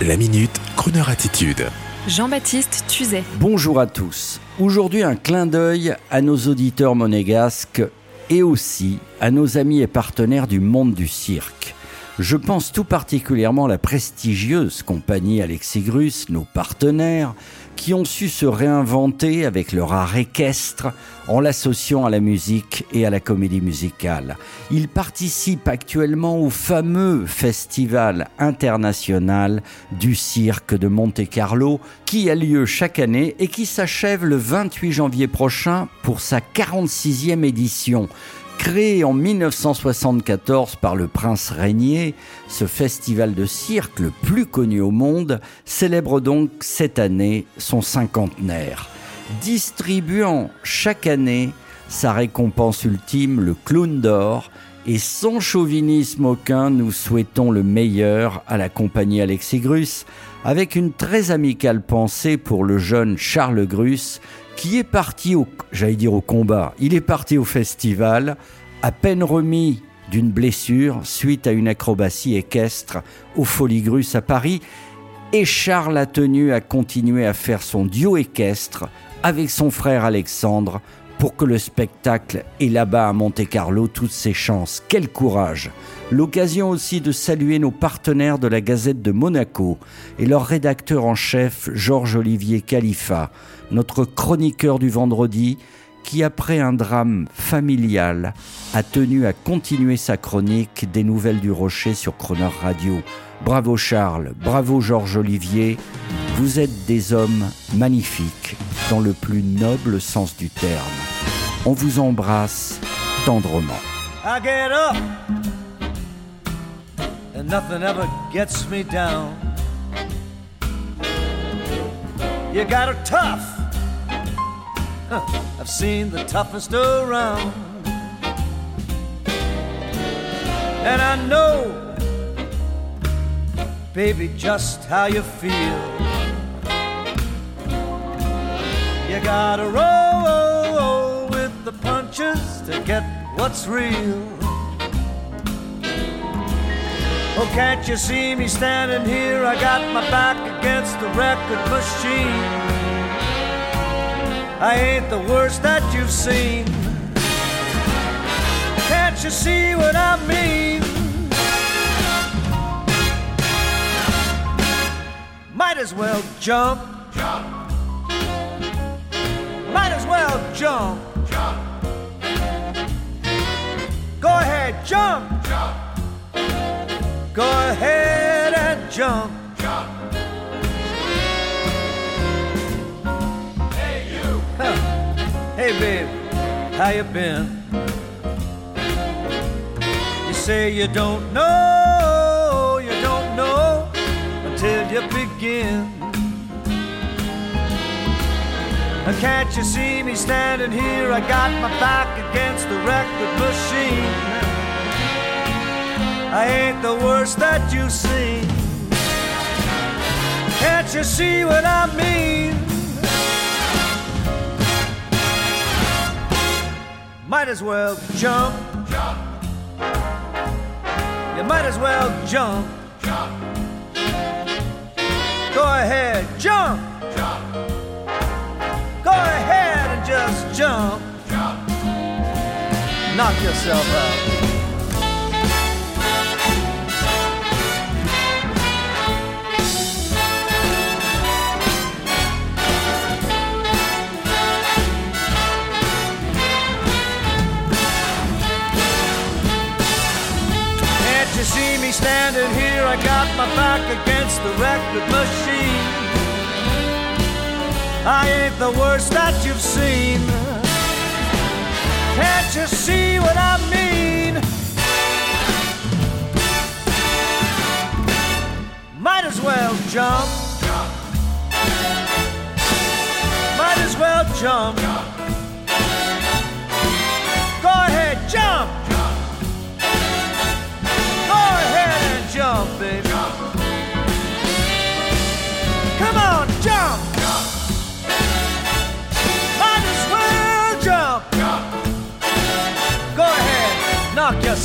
La minute, Kroneur attitude. Jean-Baptiste Tuzet. Bonjour à tous. Aujourd'hui, un clin d'œil à nos auditeurs monégasques et aussi à nos amis et partenaires du monde du cirque. Je pense tout particulièrement à la prestigieuse compagnie Alexigrus, nos partenaires, qui ont su se réinventer avec leur art équestre en l'associant à la musique et à la comédie musicale. Ils participent actuellement au fameux festival international du cirque de Monte-Carlo qui a lieu chaque année et qui s'achève le 28 janvier prochain pour sa 46e édition. Créé en 1974 par le prince Régnier, ce festival de cirque le plus connu au monde célèbre donc cette année son cinquantenaire, distribuant chaque année sa récompense ultime, le clown d'or, et sans chauvinisme aucun, nous souhaitons le meilleur à la compagnie Alexis Grus, avec une très amicale pensée pour le jeune Charles Grus, qui est parti au, j'allais dire au combat, il est parti au festival, à peine remis d'une blessure suite à une acrobatie équestre au Foligrus à Paris, et Charles a tenu à continuer à faire son duo équestre avec son frère Alexandre pour que le spectacle ait là-bas à Monte-Carlo toutes ses chances. Quel courage L'occasion aussi de saluer nos partenaires de la Gazette de Monaco et leur rédacteur en chef Georges-Olivier Khalifa, notre chroniqueur du vendredi, qui après un drame familial a tenu à continuer sa chronique des nouvelles du Rocher sur Croner Radio. Bravo Charles, bravo Georges-Olivier, vous êtes des hommes magnifiques dans le plus noble sens du terme. On vous embrasse tendrement. I get up and nothing ever gets me down. You got her tough. Huh, I've seen the toughest around. And I know, baby, just how you feel. You gotta roll punches to get what's real. Oh, can't you see me standing here? I got my back against the record machine. I ain't the worst that you've seen. Can't you see what I mean? Might as well jump. Jump. Might as well jump. Jump. Jump. Go ahead and jump. Jump. Hey you. Hey babe, how you been? You say you don't know, you don't know until you begin. Now can't you see me standing here? I got my back against the record machine. I ain't the worst that you've seen. Can't you see what I mean? Might as well jump. Jump. You might as well jump. Jump. Go ahead, jump. Jump. Go ahead and just jump. Jump. Knock yourself out. Standing here? I got my back against the record machine. I ain't the worst that you've seen. Can't you see what I mean? Might as well jump. Might as well jump.